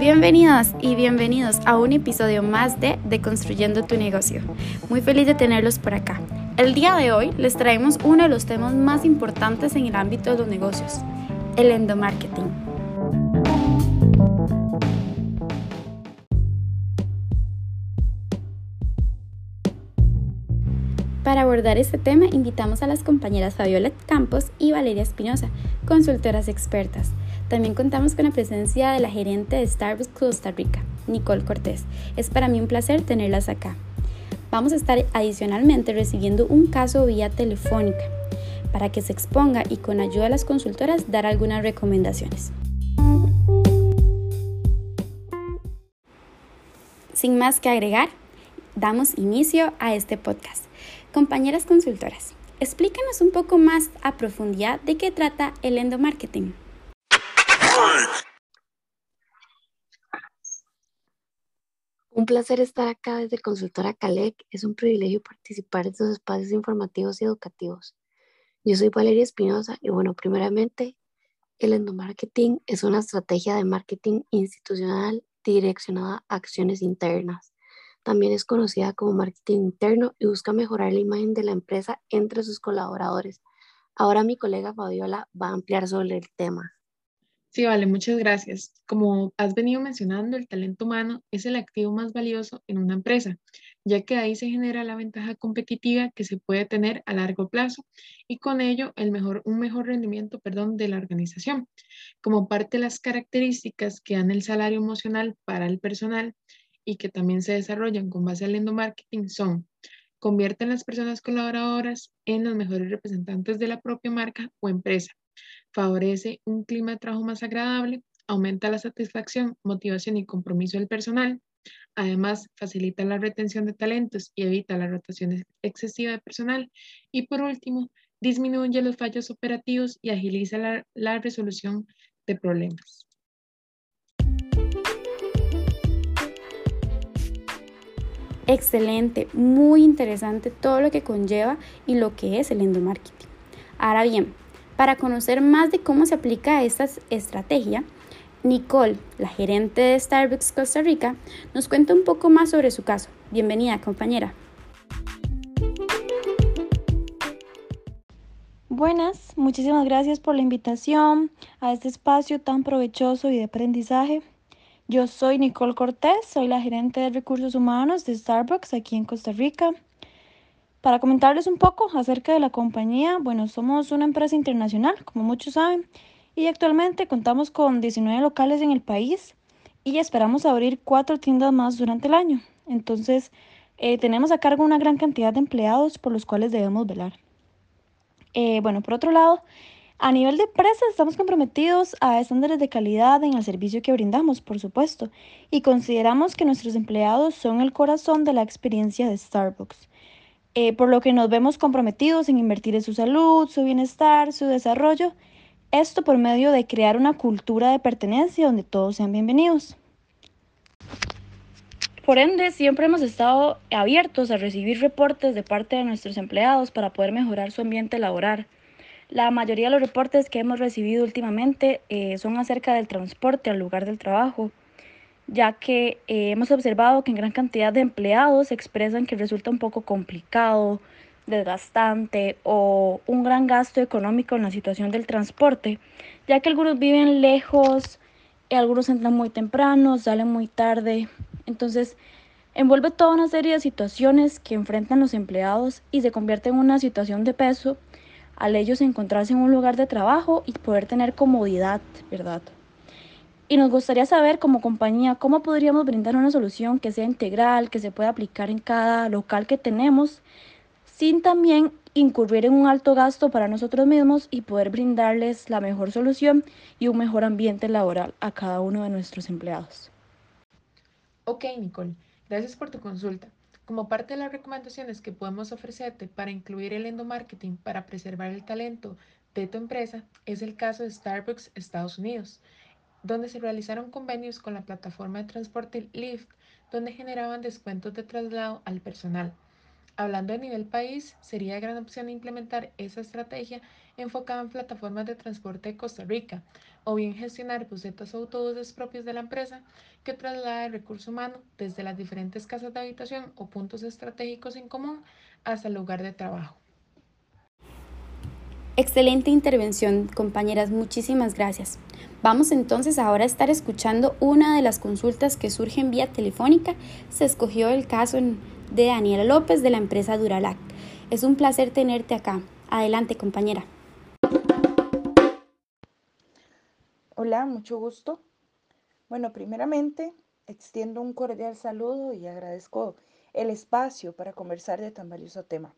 Bienvenidas y bienvenidos a un episodio más de Deconstruyendo tu negocio. Muy feliz de tenerlos por acá. El día de hoy les traemos uno de los temas más importantes en el ámbito de los negocios, el endomarketing. Para abordar este tema invitamos a las compañeras Fabiola Campos y Valeria Espinosa, consultoras expertas. También contamos con la presencia de la gerente de Starbucks Costa Rica, Nicole Cortés. Es para mí un placer tenerlas acá. Vamos a estar adicionalmente recibiendo un caso vía telefónica para que se exponga y con ayuda de las consultoras dar algunas recomendaciones. Sin más que agregar, damos inicio a este podcast. Compañeras consultoras, explíquenos un poco más a profundidad de qué trata el endomarketing. Un placer estar acá desde Consultora Calec. Es un privilegio participar en estos espacios informativos y educativos. Yo soy Valeria Espinosa y bueno, primeramente, el endomarketing es una estrategia de marketing institucional direccionada a acciones internas también es conocida como marketing interno y busca mejorar la imagen de la empresa entre sus colaboradores. Ahora mi colega Fabiola va a ampliar sobre el tema. Sí, vale, muchas gracias. Como has venido mencionando, el talento humano es el activo más valioso en una empresa, ya que ahí se genera la ventaja competitiva que se puede tener a largo plazo y con ello el mejor, un mejor rendimiento perdón, de la organización. Como parte de las características que dan el salario emocional para el personal, y que también se desarrollan con base al endomarketing son convierten las personas colaboradoras en los mejores representantes de la propia marca o empresa, favorece un clima de trabajo más agradable, aumenta la satisfacción, motivación y compromiso del personal, además facilita la retención de talentos y evita la rotación excesiva de personal y por último, disminuye los fallos operativos y agiliza la, la resolución de problemas. Excelente, muy interesante todo lo que conlleva y lo que es el endomarketing. Ahora bien, para conocer más de cómo se aplica esta estrategia, Nicole, la gerente de Starbucks Costa Rica, nos cuenta un poco más sobre su caso. Bienvenida, compañera. Buenas, muchísimas gracias por la invitación a este espacio tan provechoso y de aprendizaje. Yo soy Nicole Cortés, soy la gerente de recursos humanos de Starbucks aquí en Costa Rica. Para comentarles un poco acerca de la compañía, bueno, somos una empresa internacional, como muchos saben, y actualmente contamos con 19 locales en el país y esperamos abrir cuatro tiendas más durante el año. Entonces, eh, tenemos a cargo una gran cantidad de empleados por los cuales debemos velar. Eh, bueno, por otro lado, a nivel de empresa, estamos comprometidos a estándares de calidad en el servicio que brindamos, por supuesto, y consideramos que nuestros empleados son el corazón de la experiencia de Starbucks, eh, por lo que nos vemos comprometidos en invertir en su salud, su bienestar, su desarrollo, esto por medio de crear una cultura de pertenencia donde todos sean bienvenidos. Por ende, siempre hemos estado abiertos a recibir reportes de parte de nuestros empleados para poder mejorar su ambiente laboral la mayoría de los reportes que hemos recibido últimamente eh, son acerca del transporte al lugar del trabajo, ya que eh, hemos observado que en gran cantidad de empleados expresan que resulta un poco complicado, desgastante o un gran gasto económico en la situación del transporte, ya que algunos viven lejos, y algunos entran muy temprano, salen muy tarde. Entonces, envuelve toda una serie de situaciones que enfrentan los empleados y se convierte en una situación de peso al ellos encontrarse en un lugar de trabajo y poder tener comodidad, ¿verdad? Y nos gustaría saber como compañía cómo podríamos brindar una solución que sea integral, que se pueda aplicar en cada local que tenemos, sin también incurrir en un alto gasto para nosotros mismos y poder brindarles la mejor solución y un mejor ambiente laboral a cada uno de nuestros empleados. Ok, Nicole, gracias por tu consulta. Como parte de las recomendaciones que podemos ofrecerte para incluir el endomarketing para preservar el talento de tu empresa es el caso de Starbucks Estados Unidos, donde se realizaron convenios con la plataforma de transporte Lyft, donde generaban descuentos de traslado al personal. Hablando a nivel país, sería gran opción implementar esa estrategia enfocada en plataformas de transporte de Costa Rica o bien gestionar busetas o autobuses propios de la empresa que traslade el recurso humano desde las diferentes casas de habitación o puntos estratégicos en común hasta el lugar de trabajo. Excelente intervención, compañeras. Muchísimas gracias. Vamos entonces ahora a estar escuchando una de las consultas que surgen vía telefónica. Se escogió el caso de Daniela López de la empresa Duralac. Es un placer tenerte acá. Adelante, compañera. Hola, mucho gusto. Bueno, primeramente extiendo un cordial saludo y agradezco el espacio para conversar de tan valioso tema.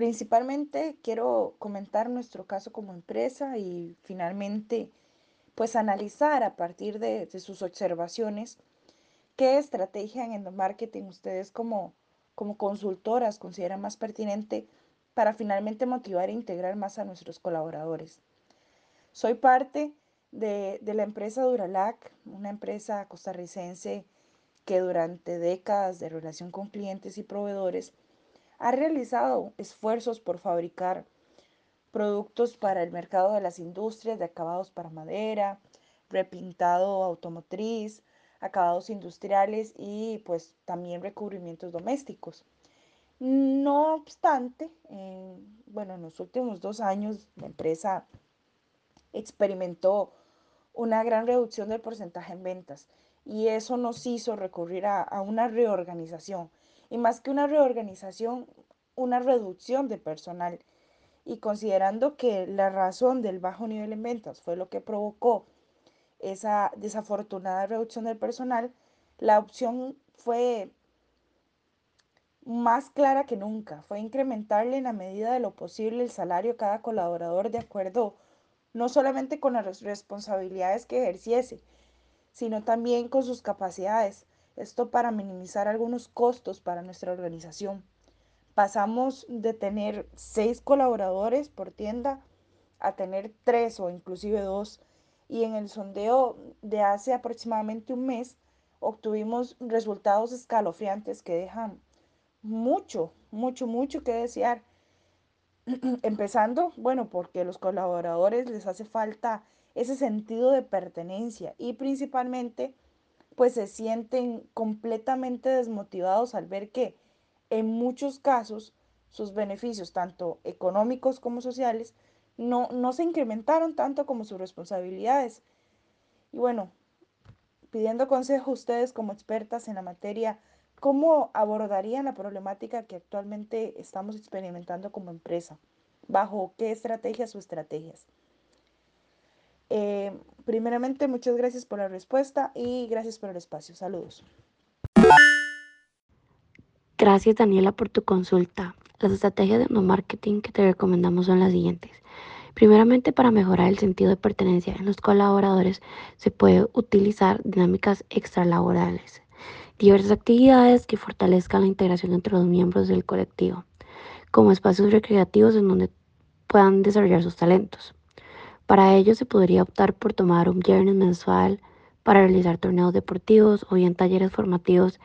Principalmente quiero comentar nuestro caso como empresa y finalmente pues analizar a partir de, sus observaciones qué estrategia en el marketing ustedes como, como consultoras consideran más pertinente para finalmente motivar e integrar más a nuestros colaboradores. Soy parte de, de la empresa Duralac, una empresa costarricense que durante décadas de relación con clientes y proveedores ha realizado esfuerzos por fabricar productos para el mercado de las industrias de acabados para madera, repintado automotriz, acabados industriales y pues también recubrimientos domésticos. No obstante, bueno, en los últimos dos años la empresa experimentó una gran reducción del porcentaje en ventas y eso nos hizo recurrir a una reorganización y más que una reorganización, una reducción de personal. Y considerando que la razón del bajo nivel en ventas fue lo que provocó esa desafortunada reducción del personal, la opción fue más clara que nunca, fue incrementarle en la medida de lo posible el salario a cada colaborador de acuerdo no solamente con las responsabilidades que ejerciese, sino también con sus capacidades, esto para minimizar algunos costos para nuestra organización. Pasamos de tener seis colaboradores por tienda a tener tres o inclusive dos. Y en el sondeo de hace aproximadamente un mes obtuvimos resultados escalofriantes que dejan mucho, mucho, mucho que desear. Empezando, bueno, porque a los colaboradores les hace falta ese sentido de pertenencia y principalmente pues se sienten completamente desmotivados al ver que en muchos casos sus beneficios, tanto económicos como sociales, no, no se incrementaron tanto como sus responsabilidades. Y bueno, pidiendo consejo a ustedes como expertas en la materia, ¿cómo abordarían la problemática que actualmente estamos experimentando como empresa? ¿Bajo qué estrategias o estrategias? Eh, primeramente, muchas gracias por la respuesta y gracias por el espacio. Saludos. Gracias Daniela por tu consulta. Las estrategias de no marketing que te recomendamos son las siguientes. Primeramente, para mejorar el sentido de pertenencia en los colaboradores, se puede utilizar dinámicas extralaborales, diversas actividades que fortalezcan la integración entre los miembros del colectivo, como espacios recreativos en donde puedan desarrollar sus talentos. Para ello se podría optar por tomar un viernes mensual para realizar torneos deportivos o bien talleres formativos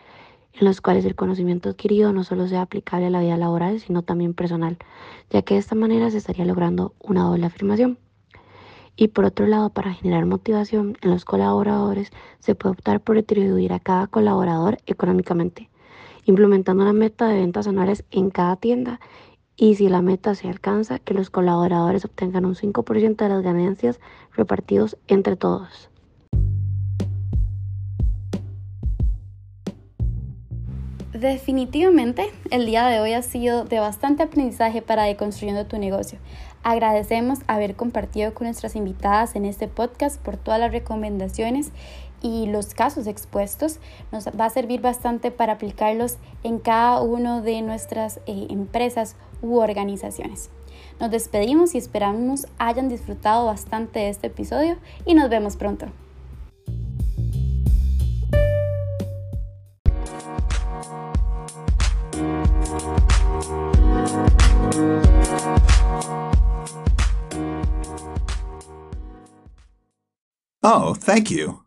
en los cuales el conocimiento adquirido no solo sea aplicable a la vida laboral, sino también personal, ya que de esta manera se estaría logrando una doble afirmación. Y por otro lado, para generar motivación en los colaboradores, se puede optar por retribuir a cada colaborador económicamente, implementando una meta de ventas anuales en cada tienda y si la meta se alcanza, que los colaboradores obtengan un 5% de las ganancias repartidos entre todos. Definitivamente, el día de hoy ha sido de bastante aprendizaje para deconstruyendo tu negocio. Agradecemos haber compartido con nuestras invitadas en este podcast por todas las recomendaciones y los casos expuestos nos va a servir bastante para aplicarlos en cada una de nuestras eh, empresas u organizaciones. Nos despedimos y esperamos hayan disfrutado bastante de este episodio y nos vemos pronto. Oh, thank you.